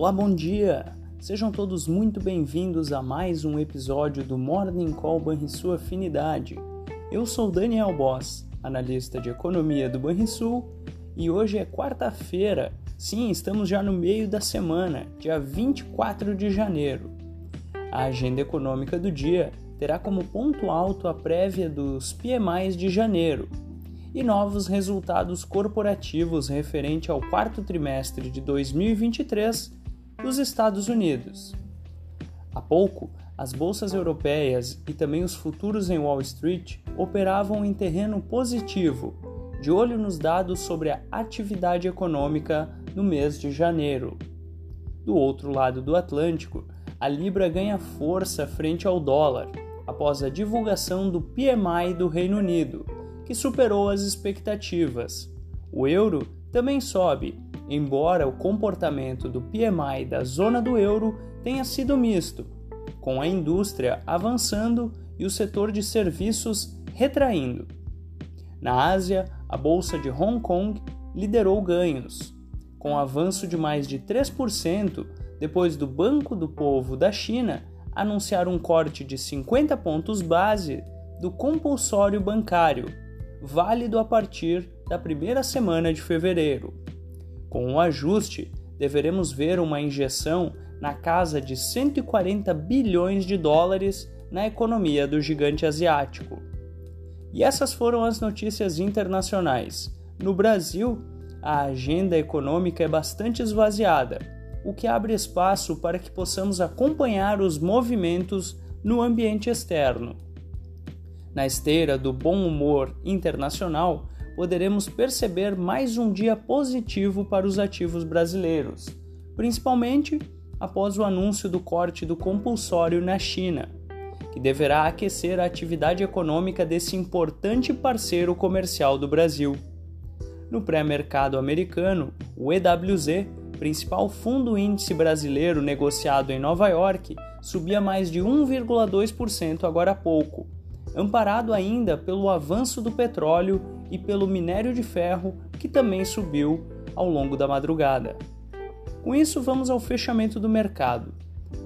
Olá, bom dia! Sejam todos muito bem-vindos a mais um episódio do Morning Call Banrisul Afinidade. Eu sou Daniel Boss, analista de economia do Banrisul, e hoje é quarta-feira. Sim, estamos já no meio da semana, dia 24 de janeiro. A agenda econômica do dia terá como ponto alto a prévia dos PMIs de janeiro, e novos resultados corporativos referente ao quarto trimestre de 2023 dos Estados Unidos. Há pouco, as bolsas europeias e também os futuros em Wall Street operavam em terreno positivo, de olho nos dados sobre a atividade econômica no mês de janeiro. Do outro lado do Atlântico, a libra ganha força frente ao dólar após a divulgação do PMI do Reino Unido que superou as expectativas. O euro também sobe, embora o comportamento do PMI da zona do euro tenha sido misto, com a indústria avançando e o setor de serviços retraindo. Na Ásia, a bolsa de Hong Kong liderou ganhos, com avanço de mais de 3% depois do Banco do Povo da China anunciar um corte de 50 pontos base do compulsório bancário válido a partir da primeira semana de fevereiro. Com o ajuste, deveremos ver uma injeção na casa de 140 bilhões de dólares na economia do gigante asiático. E essas foram as notícias internacionais. No Brasil, a agenda econômica é bastante esvaziada, o que abre espaço para que possamos acompanhar os movimentos no ambiente externo. Na esteira do bom humor internacional, poderemos perceber mais um dia positivo para os ativos brasileiros, principalmente após o anúncio do corte do compulsório na China, que deverá aquecer a atividade econômica desse importante parceiro comercial do Brasil. No pré-mercado americano, o EWZ, principal fundo índice brasileiro negociado em Nova York, subia mais de 1,2% agora há pouco amparado ainda pelo avanço do petróleo e pelo minério de ferro, que também subiu ao longo da madrugada. Com isso, vamos ao fechamento do mercado.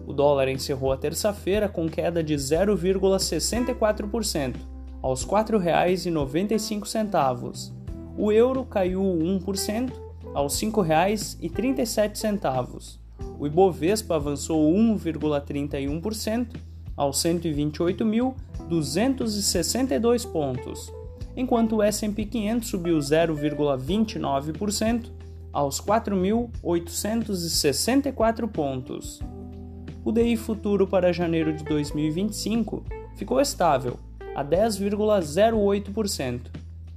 O dólar encerrou a terça-feira com queda de 0,64%, aos R$ 4,95. O euro caiu 1%, aos R$ 5,37. O Ibovespa avançou 1,31%, aos 128.262 pontos, enquanto o S&P 500 subiu 0,29% aos 4.864 pontos. O DI futuro para janeiro de 2025 ficou estável, a 10,08%,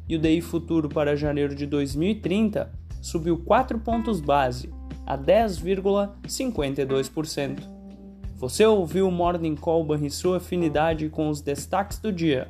e o DI futuro para janeiro de 2030 subiu 4 pontos base, a 10,52%. Você ouviu o Morning Call e sua afinidade com os destaques do dia.